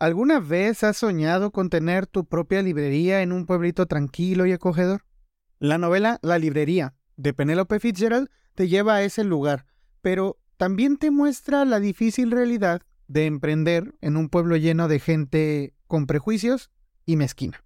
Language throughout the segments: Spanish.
¿Alguna vez has soñado con tener tu propia librería en un pueblito tranquilo y acogedor? La novela La librería de Penelope Fitzgerald te lleva a ese lugar, pero también te muestra la difícil realidad de emprender en un pueblo lleno de gente con prejuicios y mezquina.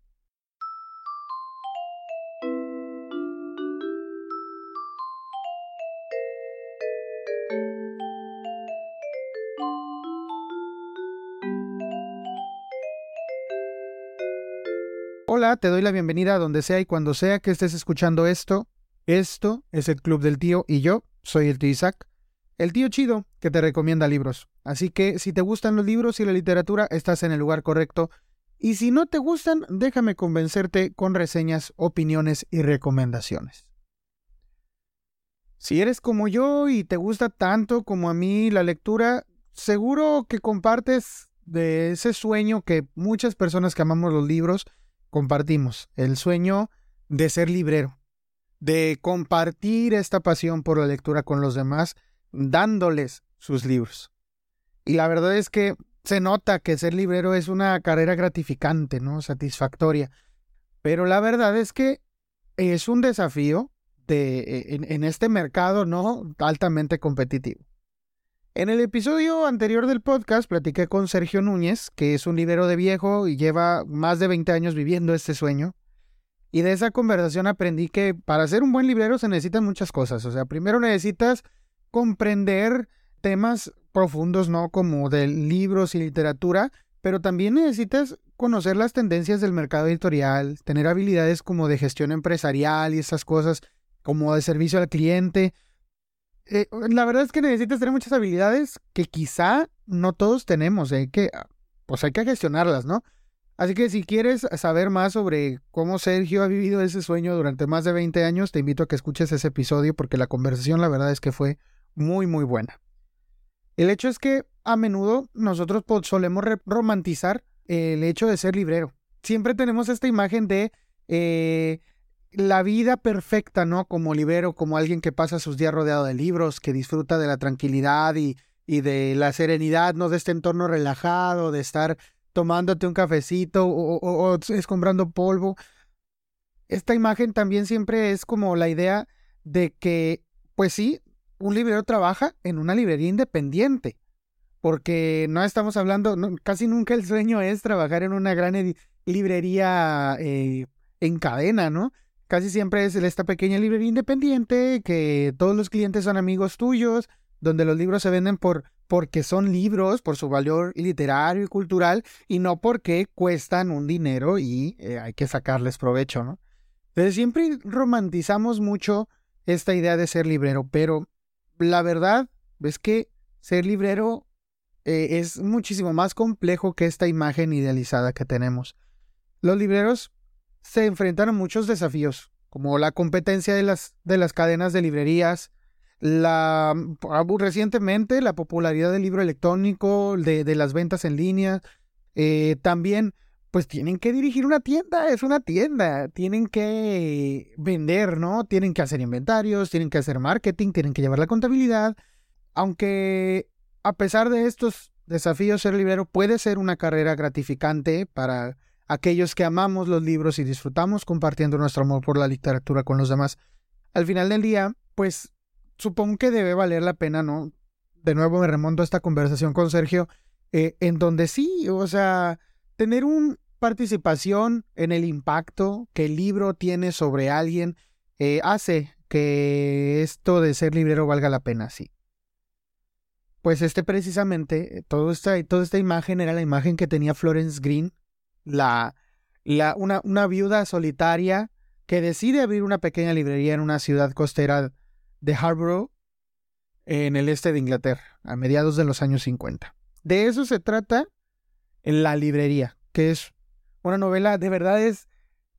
Te doy la bienvenida a donde sea y cuando sea que estés escuchando esto. Esto es el Club del Tío y yo soy el tío Isaac, el tío chido que te recomienda libros. Así que si te gustan los libros y la literatura, estás en el lugar correcto. Y si no te gustan, déjame convencerte con reseñas, opiniones y recomendaciones. Si eres como yo y te gusta tanto como a mí la lectura, seguro que compartes de ese sueño que muchas personas que amamos los libros compartimos, el sueño de ser librero, de compartir esta pasión por la lectura con los demás, dándoles sus libros. Y la verdad es que se nota que ser librero es una carrera gratificante, ¿no? Satisfactoria. Pero la verdad es que es un desafío de, en, en este mercado, ¿no? Altamente competitivo. En el episodio anterior del podcast platiqué con Sergio Núñez, que es un libero de viejo y lleva más de 20 años viviendo este sueño. Y de esa conversación aprendí que para ser un buen librero se necesitan muchas cosas. O sea, primero necesitas comprender temas profundos, ¿no? Como de libros y literatura, pero también necesitas conocer las tendencias del mercado editorial, tener habilidades como de gestión empresarial y esas cosas, como de servicio al cliente. Eh, la verdad es que necesitas tener muchas habilidades que quizá no todos tenemos, hay que, pues hay que gestionarlas, ¿no? Así que si quieres saber más sobre cómo Sergio ha vivido ese sueño durante más de 20 años, te invito a que escuches ese episodio porque la conversación la verdad es que fue muy muy buena. El hecho es que a menudo nosotros solemos romantizar el hecho de ser librero. Siempre tenemos esta imagen de eh, la vida perfecta, ¿no? Como libero, como alguien que pasa sus días rodeado de libros, que disfruta de la tranquilidad y, y de la serenidad, ¿no? De este entorno relajado, de estar tomándote un cafecito o, o, escombrando polvo. Esta imagen también siempre es como la idea de que, pues sí, un librero trabaja en una librería independiente. Porque no estamos hablando, casi nunca el sueño es trabajar en una gran librería eh, en cadena, ¿no? Casi siempre es esta pequeña librería independiente, que todos los clientes son amigos tuyos, donde los libros se venden por porque son libros, por su valor literario y cultural, y no porque cuestan un dinero y eh, hay que sacarles provecho, ¿no? Entonces siempre romantizamos mucho esta idea de ser librero, pero la verdad es que ser librero eh, es muchísimo más complejo que esta imagen idealizada que tenemos. Los libreros se enfrentan a muchos desafíos, como la competencia de las, de las cadenas de librerías, la ah, recientemente la popularidad del libro electrónico, de, de las ventas en línea, eh, también pues tienen que dirigir una tienda, es una tienda, tienen que vender, ¿no? Tienen que hacer inventarios, tienen que hacer marketing, tienen que llevar la contabilidad, aunque a pesar de estos desafíos ser librero puede ser una carrera gratificante para aquellos que amamos los libros y disfrutamos compartiendo nuestro amor por la literatura con los demás. Al final del día, pues supongo que debe valer la pena, ¿no? De nuevo me remonto a esta conversación con Sergio, eh, en donde sí, o sea, tener una participación en el impacto que el libro tiene sobre alguien eh, hace que esto de ser librero valga la pena, sí. Pues este precisamente, todo esta, toda esta imagen era la imagen que tenía Florence Green la, una, una viuda solitaria que decide abrir una pequeña librería en una ciudad costera de Harborough, en el este de Inglaterra, a mediados de los años 50. De eso se trata La librería, que es una novela, de verdad es,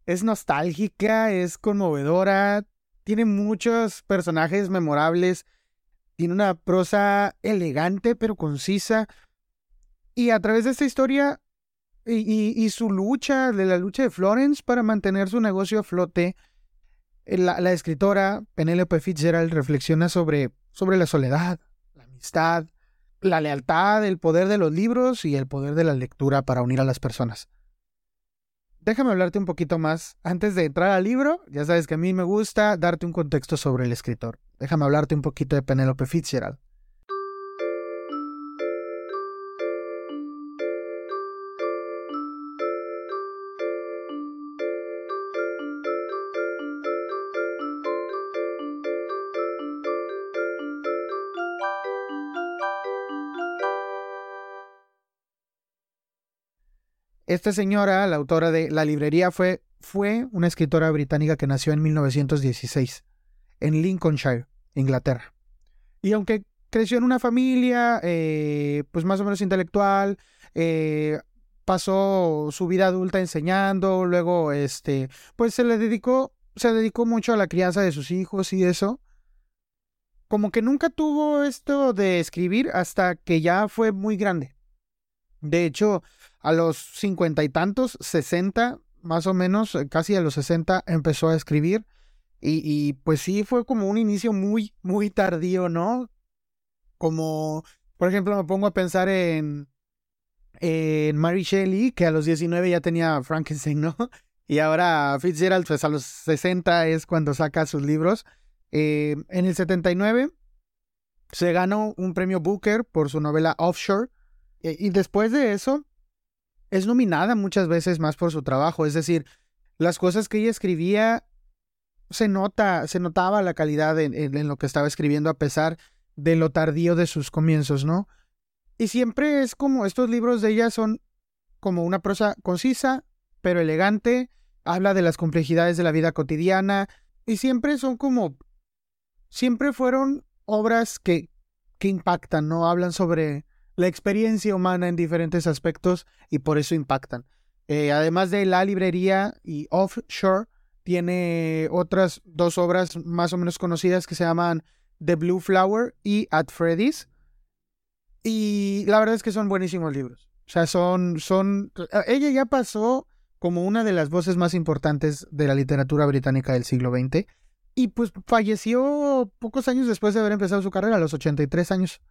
es nostálgica, es conmovedora, tiene muchos personajes memorables, tiene una prosa elegante pero concisa, y a través de esta historia y, su lucha, de la lucha de Florence para mantener su negocio a flote, eh, la, escritora Penelope Fitzgerald reflexiona sobre, sobre la soledad, la amistad, la lealtad, el poder de los libros y el poder de la lectura para unir a las personas. Déjame hablarte un poquito más. Antes de entrar al libro, ya sabes que a mí me gusta darte un contexto sobre el escritor. Déjame hablarte un poquito de Penelope Fitzgerald. Esta señora, la autora de La librería, fue, fue una escritora británica que nació en 1916 en Lincolnshire, Inglaterra. Y aunque creció en una familia, eh, pues más o menos intelectual, eh, pasó su vida adulta enseñando, luego, este, pues se le dedicó, se dedicó mucho a la crianza de sus hijos y eso. Como que nunca tuvo esto de escribir hasta que ya fue muy grande. De hecho, a los cincuenta y tantos, sesenta, más o menos, eh, casi a los sesenta, empezó a escribir. Y, pues sí, fue como un inicio muy, muy tardío, ¿no? Como, por ejemplo, me pongo a pensar en, en Mary Shelley, que a los 19 ya tenía Frankenstein, ¿no? Y ahora Fitzgerald, pues a los 60 es cuando saca sus libros. Eh, en el 79 se ganó un premio Booker por su novela Offshore. Eh, y después de eso, es nominada muchas veces más por su trabajo. Es decir, las cosas que ella escribía se nota, se notaba la calidad en, lo que estaba escribiendo a pesar de lo tardío de sus comienzos, ¿no? Y siempre es como estos libros de ella son como una prosa concisa, pero elegante, habla de las complejidades de la vida cotidiana y siempre son como siempre fueron obras que que impactan, ¿no? Hablan sobre la experiencia humana en diferentes aspectos y por eso impactan. Eh, además de La Librería y Offshore, tiene otras dos obras más o menos conocidas que se llaman The Blue Flower y At Freddy's. Y la verdad es que son buenísimos libros. O sea, son, son, ella ya pasó como una de las voces más importantes de la literatura británica del siglo XX. Y pues falleció pocos años después de haber empezado su carrera, a los 83 años.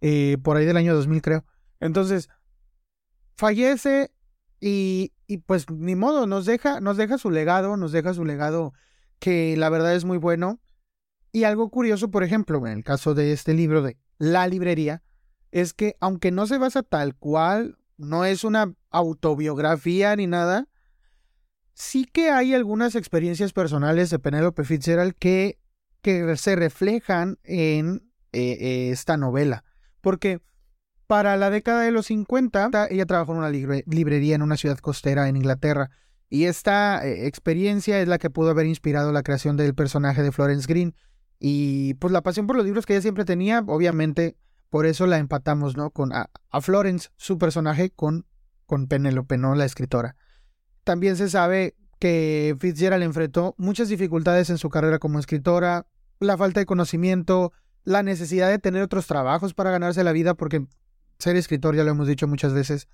Eh, por ahí del año 2000 creo. Entonces, fallece y, y, pues ni modo, nos deja, nos deja su legado, nos deja su legado que la verdad es muy bueno. Y algo curioso, por ejemplo, en el caso de este libro de La librería, es que aunque no se basa tal cual, no es una autobiografía ni nada, sí que hay algunas experiencias personales de Penélope Fitzgerald que, que se reflejan en eh, esta novela. Porque para la década de los 50, ella trabajó en una librería en una ciudad costera en Inglaterra. Y esta eh, experiencia es la que pudo haber inspirado la creación del personaje de Florence Green. Y pues la pasión por los libros que ella siempre tenía, obviamente, por eso la empatamos, ¿no? Con a, Florence, su personaje, con, con Penelope, ¿no? La escritora. También se sabe que Fitzgerald enfrentó muchas dificultades en su carrera como escritora, la falta de conocimiento, la necesidad de tener otros trabajos para ganarse la vida, porque ser escritor, ya lo hemos dicho muchas veces,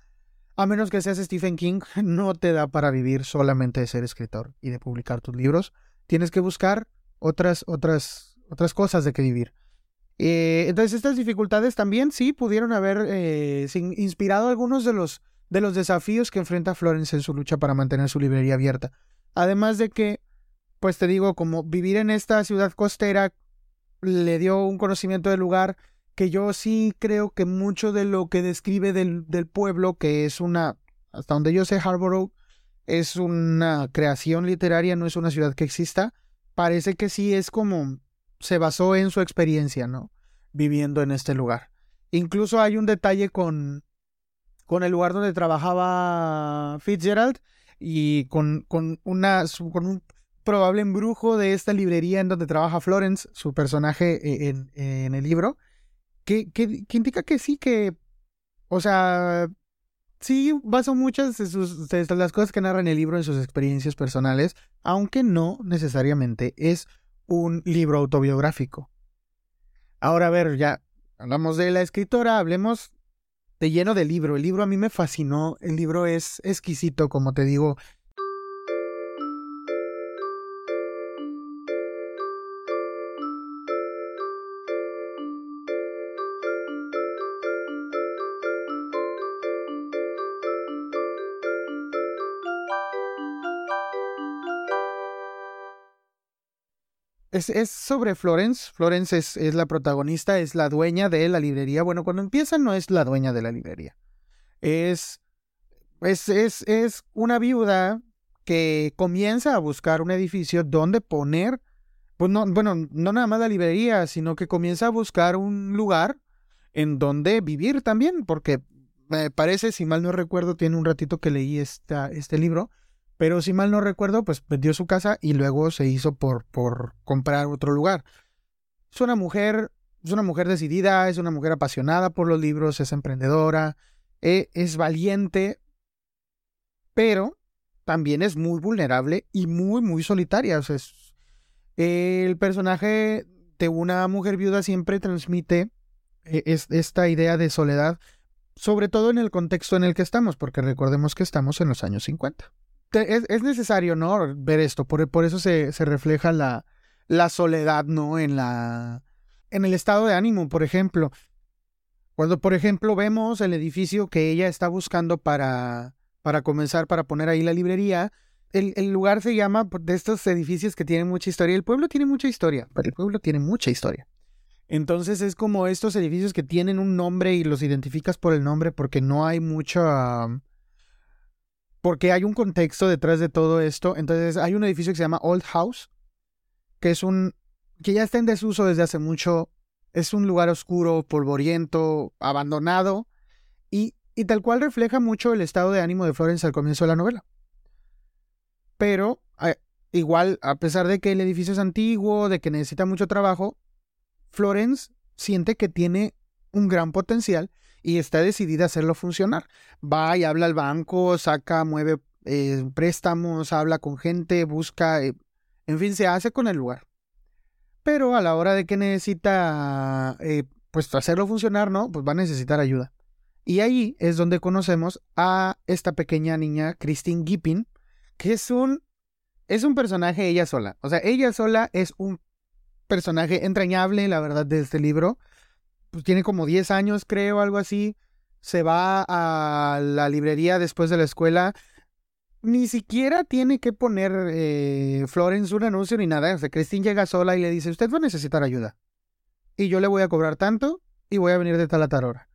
a menos que seas Stephen King, no te da para vivir solamente de ser escritor y de publicar tus libros. Tienes que buscar otras, otras, otras cosas de que vivir. Eh, entonces, estas dificultades también sí pudieron haber eh, inspirado algunos de los, de los desafíos que enfrenta Florence en su lucha para mantener su librería abierta. Además de que, pues te digo, como vivir en esta ciudad costera le dio un conocimiento del lugar que yo sí creo que mucho de lo que describe del, del pueblo, que es una, hasta donde yo sé, Harborough es una creación literaria, no es una ciudad que exista, parece que sí es como se basó en su experiencia, ¿no? Viviendo en este lugar. Incluso hay un detalle con, con el lugar donde trabajaba Fitzgerald y con, con, una, con un probable embrujo de esta librería en donde trabaja Florence, su personaje e, en, el libro, que, que, indica que sí, que, o sea, sí basó muchas de, sus, de las cosas que narra en el libro en sus experiencias personales, aunque no necesariamente es un libro autobiográfico. Ahora, a ver, ya hablamos de la escritora, hablemos de lleno del libro. El libro a mí me fascinó, el libro es exquisito, como te digo, es, sobre Florence. Florence es, la protagonista, es la dueña de la librería. Bueno, cuando empieza no es la dueña de la librería. Es, es, es, es una viuda que comienza a buscar un edificio donde poner, pues no, bueno, no nada más la librería, sino que comienza a buscar un lugar en donde vivir también, porque me parece, si mal no recuerdo, tiene un ratito que leí esta, este libro, pero si mal no recuerdo, pues vendió su casa y luego se hizo por, por comprar otro lugar. Es una mujer, es una mujer decidida, es una mujer apasionada por los libros, es emprendedora, e, es valiente, pero también es muy vulnerable y muy, muy solitaria. O sea, el personaje de una mujer viuda siempre transmite eh, esta idea de soledad, sobre todo en el contexto en el que estamos, porque recordemos que estamos en los años 50 es, necesario, ¿no? Ver esto. Por, por eso se, se, refleja la, la soledad, ¿no? En la. En el estado de ánimo, por ejemplo. Cuando, por ejemplo, vemos el edificio que ella está buscando para, para comenzar, para poner ahí la librería, el, el, lugar se llama de estos edificios que tienen mucha historia. El pueblo tiene mucha historia, pero el pueblo tiene mucha historia. Entonces es como estos edificios que tienen un nombre y los identificas por el nombre porque no hay mucha porque hay un contexto detrás de todo esto. Entonces hay un edificio que se llama Old House, que es un que ya está en desuso desde hace mucho. Es un lugar oscuro, polvoriento, abandonado y, y tal cual refleja mucho el estado de ánimo de Florence al comienzo de la novela. Pero igual, a pesar de que el edificio es antiguo, de que necesita mucho trabajo, Florence siente que tiene un gran potencial y está decidida a hacerlo funcionar. Va y habla al banco, saca, mueve eh, préstamos, habla con gente, busca, eh, en fin, se hace con el lugar. Pero a la hora de que necesita, eh, pues hacerlo funcionar, ¿no? Pues va a necesitar ayuda. Y ahí es donde conocemos a esta pequeña niña, Christine Gippin, que es un, es un personaje ella sola. O sea, ella sola es un personaje entrañable, la verdad, de este libro pues tiene como 10 años, creo, algo así. Se va a la librería después de la escuela. Ni siquiera tiene que poner eh, Florence un anuncio ni nada. O sea, Christine llega sola y le dice, usted va a necesitar ayuda. Y yo le voy a cobrar tanto y voy a venir de tal a tal hora.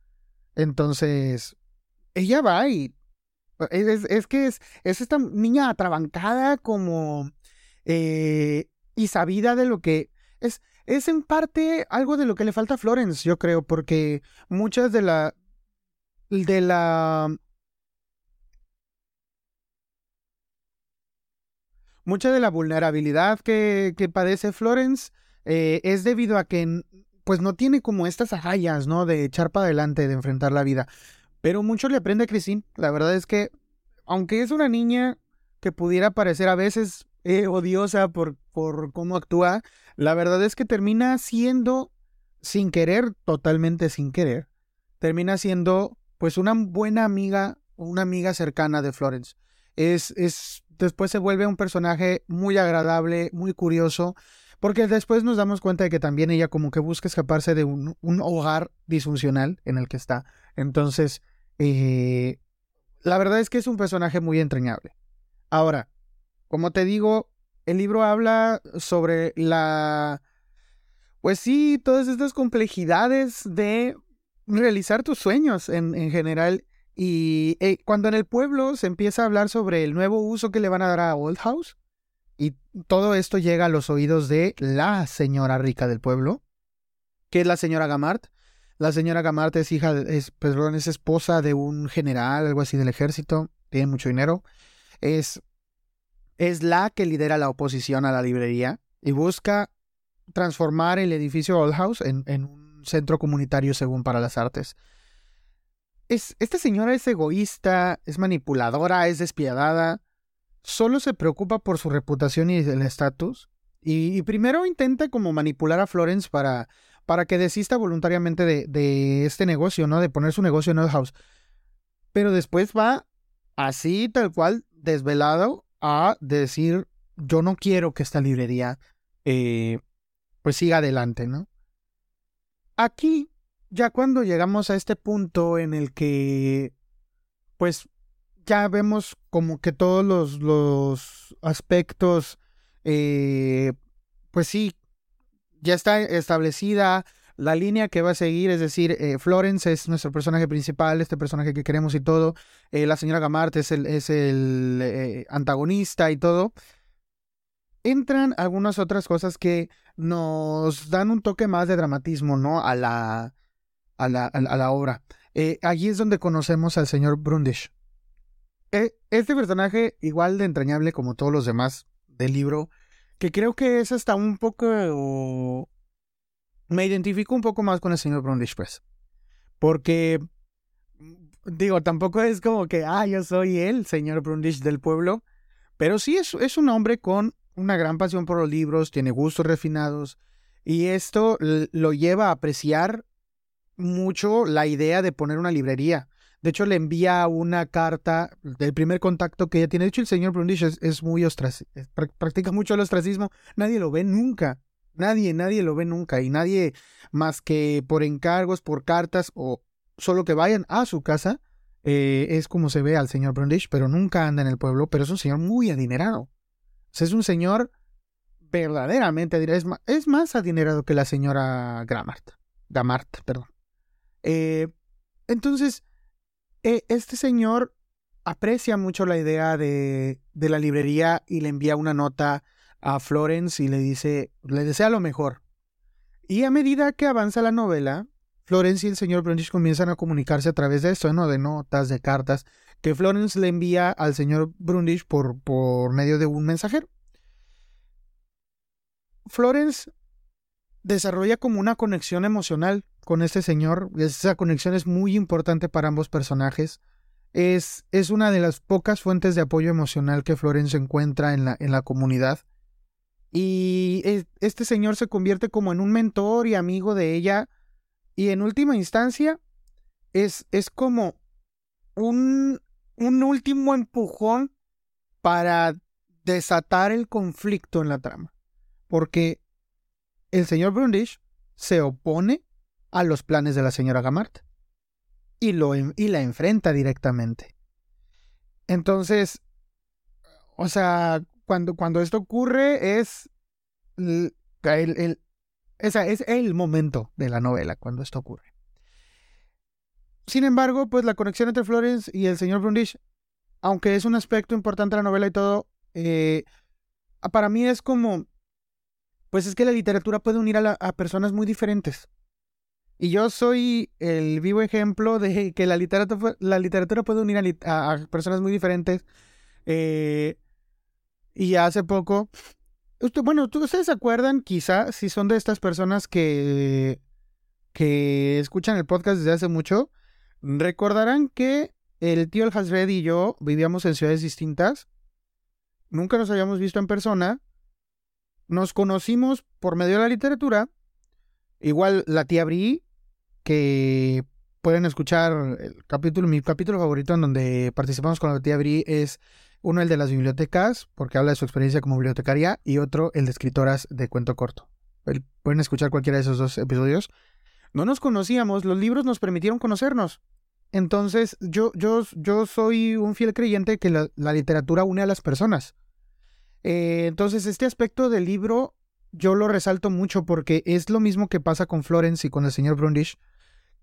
Entonces, ella va y... Es, que es, es, esta niña atrabancada como... Eh, y sabida de lo que... Es, es en parte algo de lo que le falta a Florence, yo creo, porque muchas de la. de la. Mucha de la vulnerabilidad que, que padece Florence eh, es debido a que pues no tiene como estas agallas, ¿no? De echar para adelante, de enfrentar la vida. Pero mucho le aprende a Christine. La verdad es que, aunque es una niña que pudiera parecer a veces eh, odiosa por, por cómo actúa, la verdad es que termina siendo, sin querer, totalmente sin querer, termina siendo pues una buena amiga, una amiga cercana de Florence. Es, es, después se vuelve un personaje muy agradable, muy curioso, porque después nos damos cuenta de que también ella como que busca escaparse de un, un hogar disfuncional en el que está. Entonces, eh, la verdad es que es un personaje muy entrañable. Ahora, como te digo, el libro habla sobre la... Pues sí, todas estas complejidades de realizar tus sueños en, en general. Y eh, cuando en el pueblo se empieza a hablar sobre el nuevo uso que le van a dar a Old House, y todo esto llega a los oídos de la señora rica del pueblo, que es la señora Gamart. La señora Gamart es hija, perdón, es esposa de un general, algo así del ejército, tiene mucho dinero. Es es la que lidera la oposición a la librería y busca transformar el edificio Old House en, un centro comunitario según para las artes. Es, esta señora es egoísta, es manipuladora, es despiadada, solo se preocupa por su reputación y el estatus, y, primero intenta como manipular a Florence para, para que desista voluntariamente de, de este negocio, ¿no? De poner su negocio en Old House. Pero después va así, tal cual, desvelado, a decir, yo no quiero que esta librería eh, pues siga adelante, ¿no? Aquí, ya cuando llegamos a este punto en el que, pues, ya vemos como que todos los, los aspectos, eh, pues sí, ya está establecida la línea que va a seguir, es decir, eh, Florence es nuestro personaje principal, este personaje que queremos y todo, eh, la señora Gamart es el, es el eh, antagonista y todo. Entran algunas otras cosas que nos dan un toque más de dramatismo, ¿no? A la, a la, a la obra. allí es donde conocemos al señor Brundish. este personaje, igual de entrañable como todos los demás del libro, que creo que es hasta un poco me identifico un poco más con el señor Brundish, pues. Porque, digo, tampoco es como que, ah, yo soy el señor Brundish del pueblo, pero sí es, es un hombre con una gran pasión por los libros, tiene gustos refinados, y esto lo lleva a apreciar mucho la idea de poner una librería. De hecho, le envía una carta del primer contacto que ella tiene. De hecho, el señor Brundish es, es muy ostracismo, practica mucho el ostracismo. Nadie lo ve nunca. Nadie, nadie lo ve nunca y nadie más que por encargos, por cartas o solo que vayan a su casa, eh, es como se ve al señor Brundish, pero nunca anda en el pueblo, pero es un señor muy adinerado. Es un señor verdaderamente adinerado, es más, es más adinerado que la señora Gramart, Gamart, perdón. Eh, entonces, eh, este señor aprecia mucho la idea de, de la librería y le envía una nota a Florence y le dice, le desea lo mejor. Y a medida que avanza la novela, Florence y el señor Brundish comienzan a comunicarse a través de esto, ¿no? De notas, de cartas, que Florence le envía al señor Brundish por, por medio de un mensajero. Florence desarrolla como una conexión emocional con este señor. Esa conexión es muy importante para ambos personajes. Es, es una de las pocas fuentes de apoyo emocional que Florence encuentra en la, en la comunidad. Y este señor se convierte como en un mentor y amigo de ella. Y en última instancia, es, es como un, un último empujón para desatar el conflicto en la trama. Porque el señor Brundish se opone a los planes de la señora Gamart y, lo, y la enfrenta directamente. Entonces, o sea, cuando, cuando esto ocurre es el, el, esa es el momento de la novela cuando esto ocurre. Sin embargo, pues la conexión entre Florence y el señor Brundish, aunque es un aspecto importante de la novela y todo, eh, para mí es como, pues es que la literatura puede unir a, a personas muy diferentes. Y yo soy el vivo ejemplo de que la literatura, la literatura puede unir a, a personas muy diferentes. Eh, y hace poco, usted, bueno, ¿ustedes se acuerdan quizá si son de estas personas que, que escuchan el podcast desde hace mucho? Recordarán que el tío El Hasred y yo vivíamos en ciudades distintas. Nunca nos habíamos visto en persona. Nos conocimos por medio de la literatura. Igual la tía Bri, que pueden escuchar el capítulo, mi capítulo favorito en donde participamos con la tía Bri es uno el de las bibliotecas, porque habla de su experiencia como bibliotecaria, y otro el de escritoras de cuento corto. Pueden escuchar cualquiera de esos dos episodios. No nos conocíamos, los libros nos permitieron conocernos. Entonces, yo, yo, yo soy un fiel creyente que la, literatura une a las personas. Eh, entonces, este aspecto del libro yo lo resalto mucho porque es lo mismo que pasa con Florence y con el señor Brundish,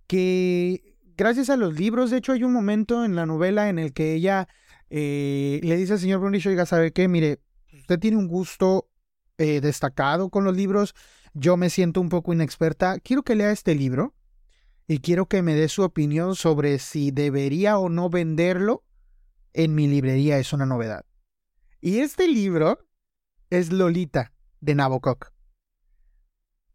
que gracias a los libros, de hecho hay un momento en la novela en el que ella eh, le dice al señor Brundish, oiga, ¿sabe qué? Mire, usted tiene un gusto eh, destacado con los libros, yo me siento un poco inexperta, quiero que lea este libro y quiero que me dé su opinión sobre si debería o no venderlo en mi librería, es una novedad. Y este libro es Lolita de Nabokov.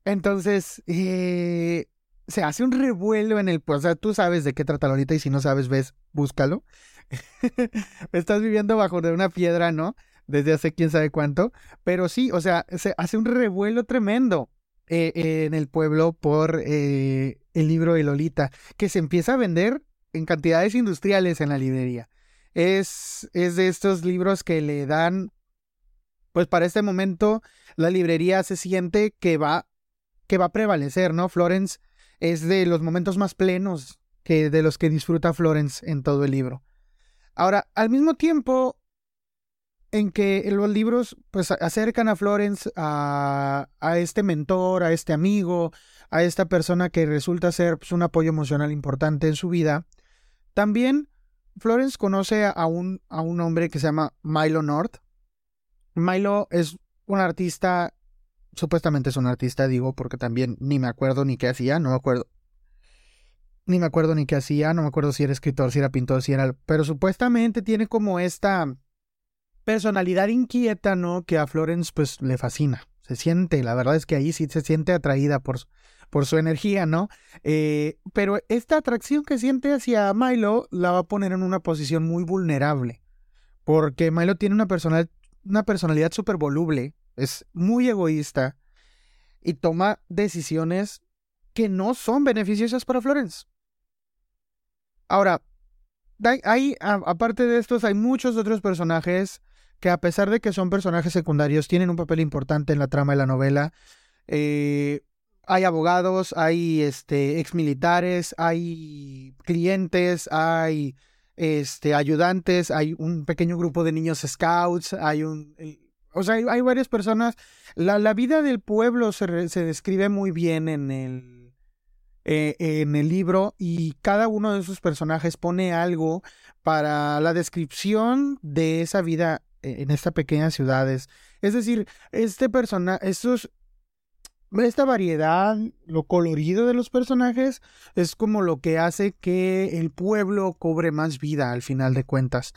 Entonces, eh, se hace un revuelo en el... O sea, tú sabes de qué trata Lolita y si no sabes, ves, búscalo. Estás viviendo bajo de una piedra, ¿no? Desde hace quién sabe cuánto. Pero sí, o sea, se hace un revuelo tremendo eh, en el pueblo por eh, el libro de Lolita, que se empieza a vender en cantidades industriales en la librería. Es, es de estos libros que le dan, pues para este momento, la librería se siente que va, que va a prevalecer, ¿no? Florence es de los momentos más plenos que de los que disfruta Florence en todo el libro. Ahora, al mismo tiempo, en que los libros pues acercan a Florence a, a este mentor, a este amigo, a esta persona que resulta ser pues, un apoyo emocional importante en su vida. También Florence conoce a un, a un hombre que se llama Milo North. Milo es un artista, supuestamente es un artista, digo, porque también ni me acuerdo ni qué hacía, no me acuerdo. Ni me acuerdo ni qué hacía, no me acuerdo si era escritor, si era pintor, si era... Pero supuestamente tiene como esta personalidad inquieta, ¿no? Que a Florence pues le fascina. Se siente, la verdad es que ahí sí se siente atraída por, por su energía, ¿no? Eh, pero esta atracción que siente hacia Milo la va a poner en una posición muy vulnerable. Porque Milo tiene una, personal, una personalidad súper voluble, es muy egoísta y toma decisiones que no son beneficiosas para Florence. Ahora, hay, aparte de estos, hay muchos otros personajes que a pesar de que son personajes secundarios, tienen un papel importante en la trama de la novela. Eh, hay abogados, hay este, exmilitares, hay clientes, hay este, ayudantes, hay un pequeño grupo de niños scouts, hay un... O sea, hay, varias personas. La, la, vida del pueblo se, se describe muy bien en el, eh, en el libro y cada uno de sus personajes pone algo para la descripción de esa vida en estas pequeñas ciudades. Es decir, este personaje, estos, esta variedad, lo colorido de los personajes, es como lo que hace que el pueblo cobre más vida al final de cuentas.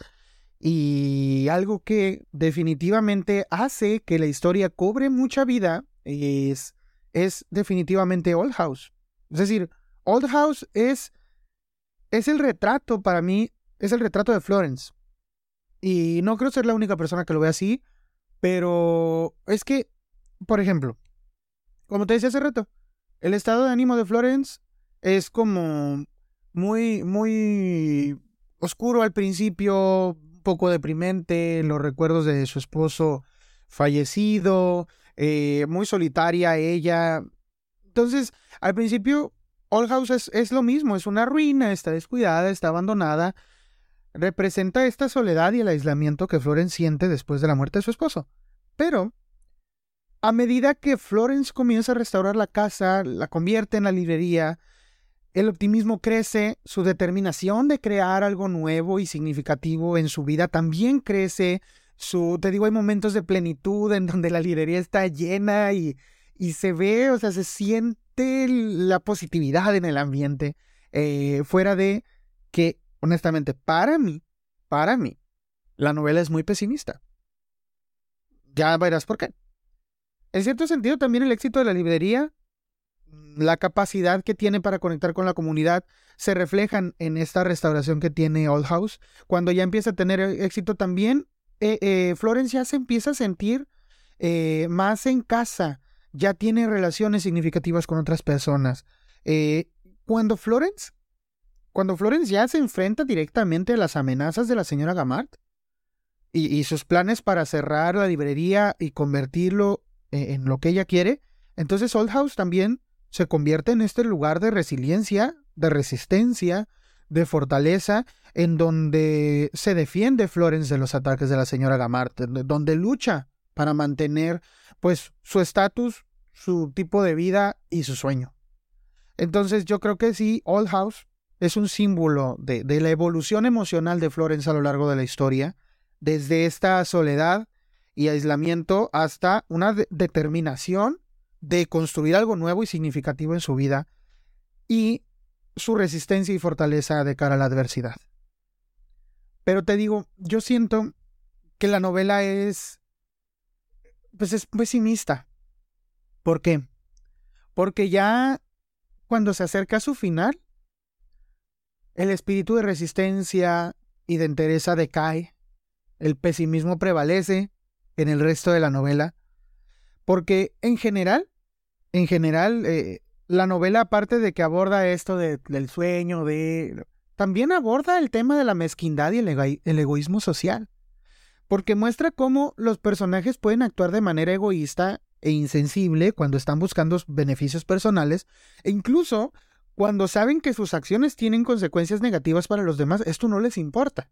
Y algo que definitivamente hace que la historia cobre mucha vida es, es definitivamente Old House. Es decir, Old House es, es el retrato para mí, es el retrato de Florence. Y no creo ser la única persona que lo ve así, pero es que, por ejemplo, como te decía hace rato, el estado de ánimo de Florence es como muy, muy oscuro al principio, un poco deprimente, los recuerdos de su esposo fallecido, eh, muy solitaria ella. Entonces, al principio, Old House es, es lo mismo, es una ruina, está descuidada, está abandonada, representa esta soledad y el aislamiento que Florence siente después de la muerte de su esposo. Pero, a medida que Florence comienza a restaurar la casa, la convierte en la librería, el optimismo crece, su determinación de crear algo nuevo y significativo en su vida también crece. Su, te digo, hay momentos de plenitud en donde la librería está llena y, y se ve, o sea, se siente la positividad en el ambiente, eh, fuera de que honestamente, para mí, para mí, la novela es muy pesimista. Ya verás por qué. En cierto sentido, también el éxito de la librería, la capacidad que tiene para conectar con la comunidad, se reflejan en esta restauración que tiene Old House. Cuando ya empieza a tener éxito también, eh, eh, Florence ya se empieza a sentir más en casa, ya tiene relaciones significativas con otras personas. cuando Florence cuando Florence ya se enfrenta directamente a las amenazas de la señora Gamart y, sus planes para cerrar la librería y convertirlo e, en, lo que ella quiere, entonces Old House también se convierte en este lugar de resiliencia, de resistencia, de fortaleza, en donde se defiende Florence de los ataques de la señora Gamart, donde lucha para mantener pues su estatus, su tipo de vida y su sueño. Entonces yo creo que sí, Old House es un símbolo de, la evolución emocional de Florence a lo largo de la historia, desde esta soledad y aislamiento hasta una determinación de construir algo nuevo y significativo en su vida y su resistencia y fortaleza de cara a la adversidad. Pero te digo, yo siento que la novela es pues es pesimista. ¿Por qué? Porque ya cuando se acerca a su final, el espíritu de resistencia y de entereza decae, el pesimismo prevalece en el resto de la novela, porque en general, en general, eh, la novela aparte de que aborda esto del sueño, de... también aborda el tema de la mezquindad y el, el egoísmo social, porque muestra cómo los personajes pueden actuar de manera egoísta e insensible cuando están buscando beneficios personales, e incluso cuando saben que sus acciones tienen consecuencias negativas para los demás, esto no les importa.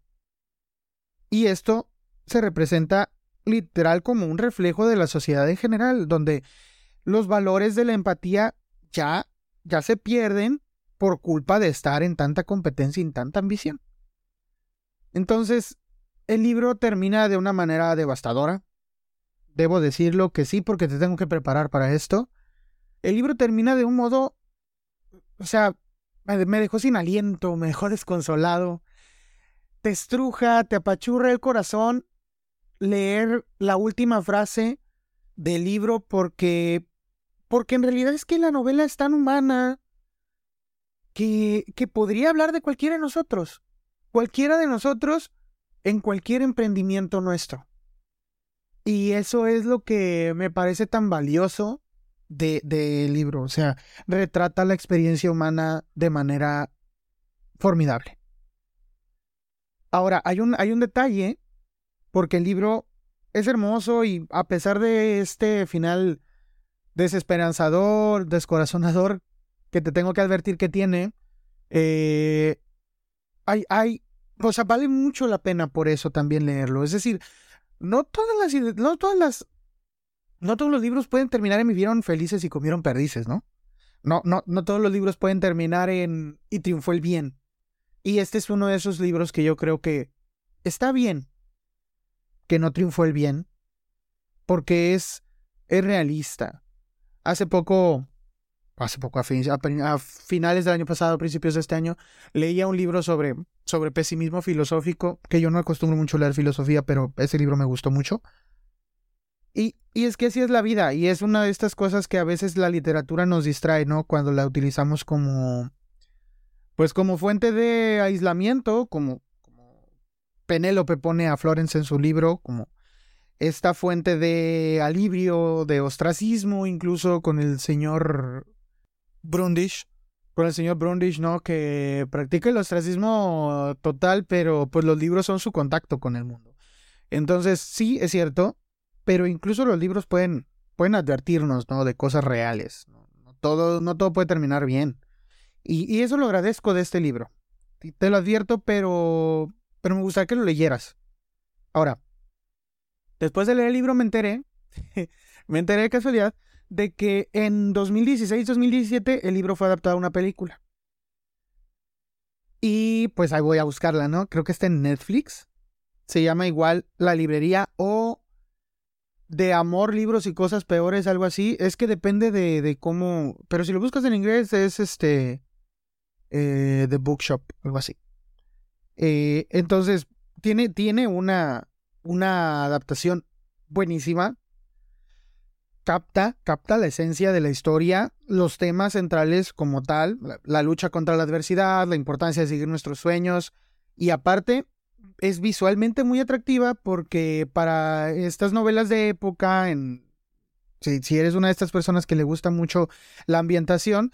Y esto se representa literal como un reflejo de la sociedad en general, donde los valores de la empatía ya, ya se pierden por culpa de estar en tanta competencia y en tanta ambición. Entonces, el libro termina de una manera devastadora. Debo decirlo que sí, porque te tengo que preparar para esto. El libro termina de un modo, o sea, me dejó sin aliento, me dejó desconsolado. Te estruja, te apachurra el corazón leer la última frase del libro porque porque en realidad es que la novela es tan humana que, que podría hablar de cualquiera de nosotros, cualquiera de nosotros en cualquier emprendimiento nuestro. Y eso es lo que me parece tan valioso del de libro, o sea, retrata la experiencia humana de manera formidable. Ahora, hay un, hay un detalle, porque el libro es hermoso y a pesar de este final desesperanzador, descorazonador, que te tengo que advertir que tiene, eh, hay, hay, o sea, vale mucho la pena por eso también leerlo. Es decir, no todas las, no todas las, no todos los libros pueden terminar en vivieron felices y comieron perdices, ¿no? No, no, no todos los libros pueden terminar en y triunfó el bien. Y este es uno de esos libros que yo creo que está bien que no triunfó el bien, porque es, es realista. Hace poco, hace poco, a, finales del año pasado, principios de este año, leía un libro sobre, sobre pesimismo filosófico, que yo no acostumbro mucho a leer filosofía, pero ese libro me gustó mucho. Y, y es que así es la vida, y es una de estas cosas que a veces la literatura nos distrae, ¿no? Cuando la utilizamos como, pues como fuente de aislamiento, como, como Penélope pone a Florence en su libro, como esta fuente de alivio, de ostracismo, incluso con el señor Brundish, con el señor Brundish, ¿no? Que practica el ostracismo total, pero pues los libros son su contacto con el mundo. Entonces, sí, es cierto, pero incluso los libros pueden, pueden advertirnos, ¿no? De cosas reales. No, todo, no todo puede terminar bien. Y, y eso lo agradezco de este libro. Te lo advierto, pero, pero me gustaría que lo leyeras. Ahora, Después de leer el libro me enteré, me enteré de casualidad, de que en 2016-2017 el libro fue adaptado a una película. Y pues ahí voy a buscarla, ¿no? Creo que está en Netflix. Se llama igual La Librería o de amor, libros y cosas peores, algo así. Es que depende de, de cómo... Pero si lo buscas en inglés es este... Eh, The Bookshop, algo así. Eh, entonces, tiene, tiene una, una adaptación buenísima. Capta, capta la esencia de la historia, los temas centrales como tal, la, lucha contra la adversidad, la importancia de seguir nuestros sueños y aparte es visualmente muy atractiva porque para estas novelas de época, en, si, si, eres una de estas personas que le gusta mucho la ambientación,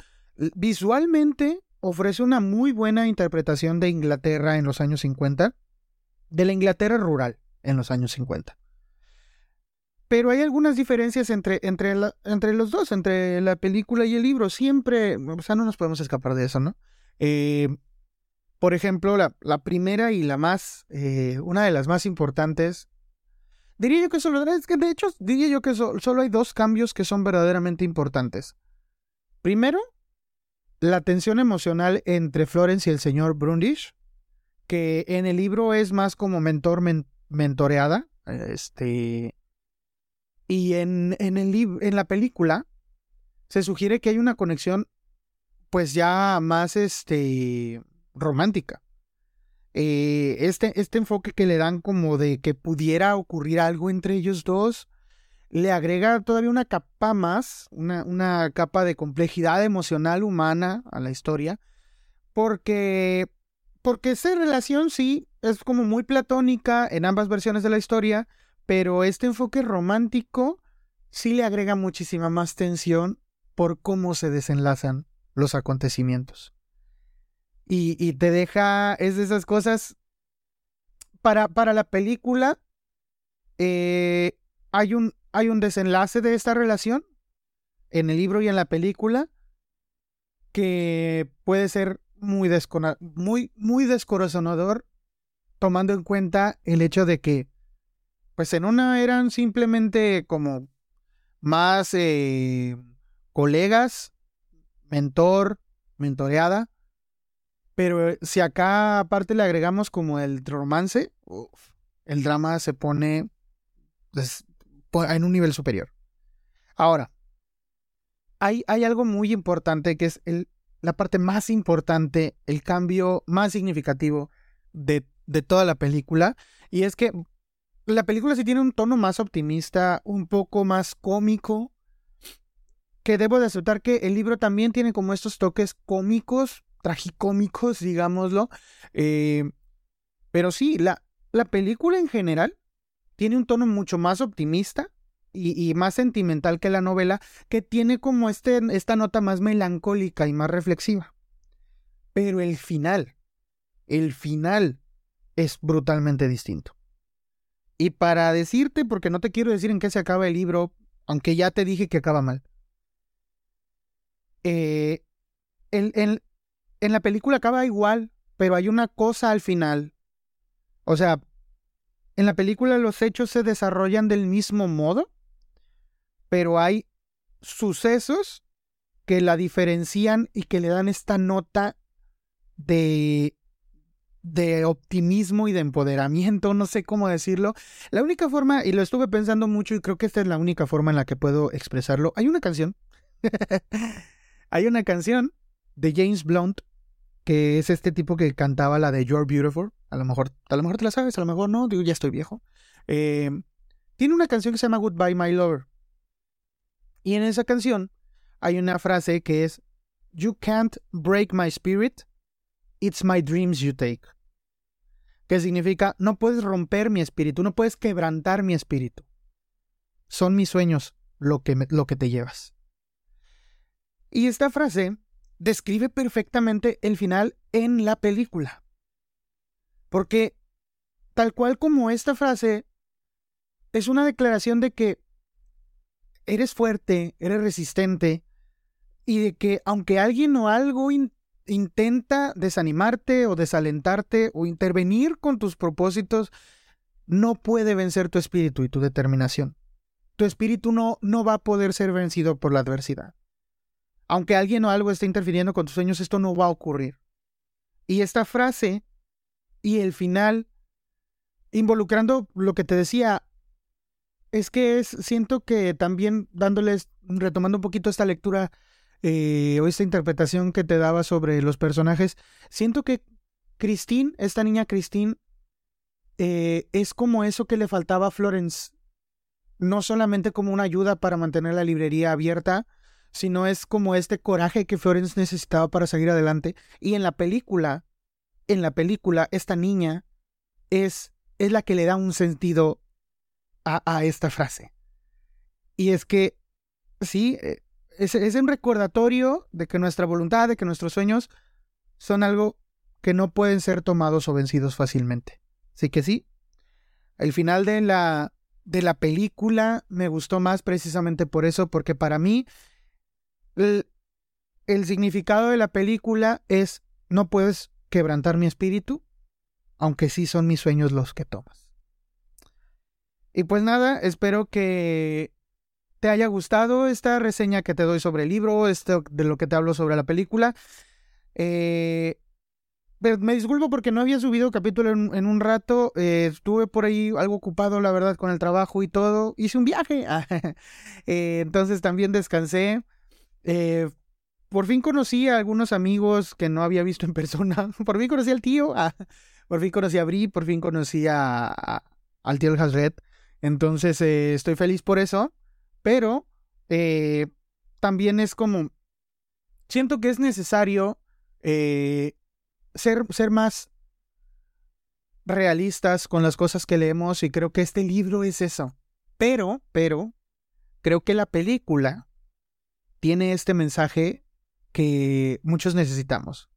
visualmente ofrece una muy buena interpretación de Inglaterra en los años 50, de la Inglaterra rural en los años 50. Pero hay algunas diferencias entre, entre, entre los dos, entre la película y el libro. Siempre, o sea, no nos podemos escapar de eso, ¿no? Eh, por ejemplo, la, la, primera y la más, eh, una de las más importantes, diría yo que solo, es que de hecho, diría yo que solo hay dos cambios que son verdaderamente importantes. Primero, la tensión emocional entre Florence y el señor Brundish, que en el libro es más como mentor, mentoreada. Este. Y en, en, el en la película se sugiere que hay una conexión, pues ya más este. romántica. Eh, este, este enfoque que le dan como de que pudiera ocurrir algo entre ellos dos, le agrega todavía una capa más, una, una capa de complejidad emocional humana a la historia, porque porque esa relación sí es como muy platónica en ambas versiones de la historia, pero este enfoque romántico sí le agrega muchísima más tensión por cómo se desenlazan los acontecimientos. Y, te deja, es de esas cosas, para, para la película, eh, hay, un, hay un desenlace de esta relación en el libro y en la película que puede ser muy, muy, muy descorazonador tomando en cuenta el hecho de que pues en una eran simplemente como más eh, colegas, mentor, mentoreada. Pero eh, si acá aparte le agregamos como el romance, el drama se pone pues, en un nivel superior. Ahora, hay, hay algo muy importante que es el, la parte más importante, el cambio más significativo de, de toda la película. Y es que la película sí tiene un tono más optimista, un poco más cómico, que debo de aceptar que el libro también tiene como estos toques cómicos, tragicómicos, digámoslo. Eh, pero sí, la, la película en general tiene un tono mucho más optimista y, más sentimental que la novela, que tiene como este, esta nota más melancólica y más reflexiva. Pero el final, el final es brutalmente distinto. Y para decirte, porque no te quiero decir en qué se acaba el libro, aunque ya te dije que acaba mal. Eh, en la película acaba igual, pero hay una cosa al final. O sea, en la película los hechos se desarrollan del mismo modo, pero hay sucesos que la diferencian y que le dan esta nota de de optimismo y de empoderamiento, no sé cómo decirlo. La única forma, y lo estuve pensando mucho y creo que esta es la única forma en la que puedo expresarlo, hay una canción, hay una canción de James Blunt, que es este tipo que cantaba la de You're Beautiful, a lo mejor, a lo mejor te la sabes, a lo mejor no, digo, ya estoy viejo. Eh, tiene una canción que se llama Goodbye My Lover. Y en esa canción hay una frase que es, You can't break my spirit, it's my dreams you take que significa no puedes romper mi espíritu, no puedes quebrantar mi espíritu. Son mis sueños lo que, lo que te llevas. Y esta frase describe perfectamente el final en la película. Porque tal cual como esta frase es una declaración de que eres fuerte, eres resistente y de que aunque alguien o algo intenta desanimarte o desalentarte o intervenir con tus propósitos, no puede vencer tu espíritu y tu determinación. Tu espíritu no, no va a poder ser vencido por la adversidad. Aunque alguien o algo esté interfiriendo con tus sueños, esto no va a ocurrir. Y esta frase y el final, involucrando lo que te decía, es que es, siento que también dándoles, retomando un poquito esta lectura eh, o esta interpretación que te daba sobre los personajes, siento que Christine, esta niña Christine, eh, es como eso que le faltaba a Florence. No solamente como una ayuda para mantener la librería abierta, sino es como este coraje que Florence necesitaba para seguir adelante. Y en la película, en la película, esta niña es, es la que le da un sentido a, a esta frase. Y es que, sí, eh, es, un recordatorio de que nuestra voluntad, de que nuestros sueños son algo que no pueden ser tomados o vencidos fácilmente. Así que sí, el final de la, de la película me gustó más precisamente por eso, porque para mí el, el significado de la película es no puedes quebrantar mi espíritu, aunque sí son mis sueños los que tomas. Y pues nada, espero que te haya gustado esta reseña que te doy sobre el libro, esto de lo que te hablo sobre la película. Eh, me disculpo porque no había subido capítulo en, un rato. Eh, estuve por ahí algo ocupado, la verdad, con el trabajo y todo. Hice un viaje. Eh, entonces también descansé. por fin conocí a algunos amigos que no había visto en persona. por fin conocí al tío. por fin conocí a Bri. Por fin conocí a, al tío El Hasred. Entonces estoy feliz por eso pero eh, también es como, siento que es necesario eh, ser, ser más realistas con las cosas que leemos y creo que este libro es eso. Pero, pero, creo que la película tiene este mensaje que muchos necesitamos.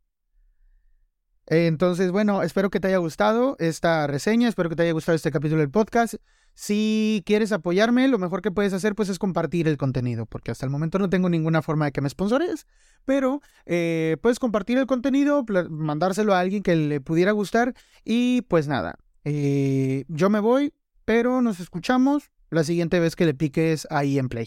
Entonces, bueno, espero que te haya gustado esta reseña, espero que te haya gustado este capítulo del podcast. Si quieres apoyarme, lo mejor que puedes hacer pues es compartir el contenido, porque hasta el momento no tengo ninguna forma de que me sponsores, pero eh, puedes compartir el contenido, mandárselo a alguien que le pudiera gustar y pues nada, eh, yo me voy, pero nos escuchamos la siguiente vez que le piques ahí en play.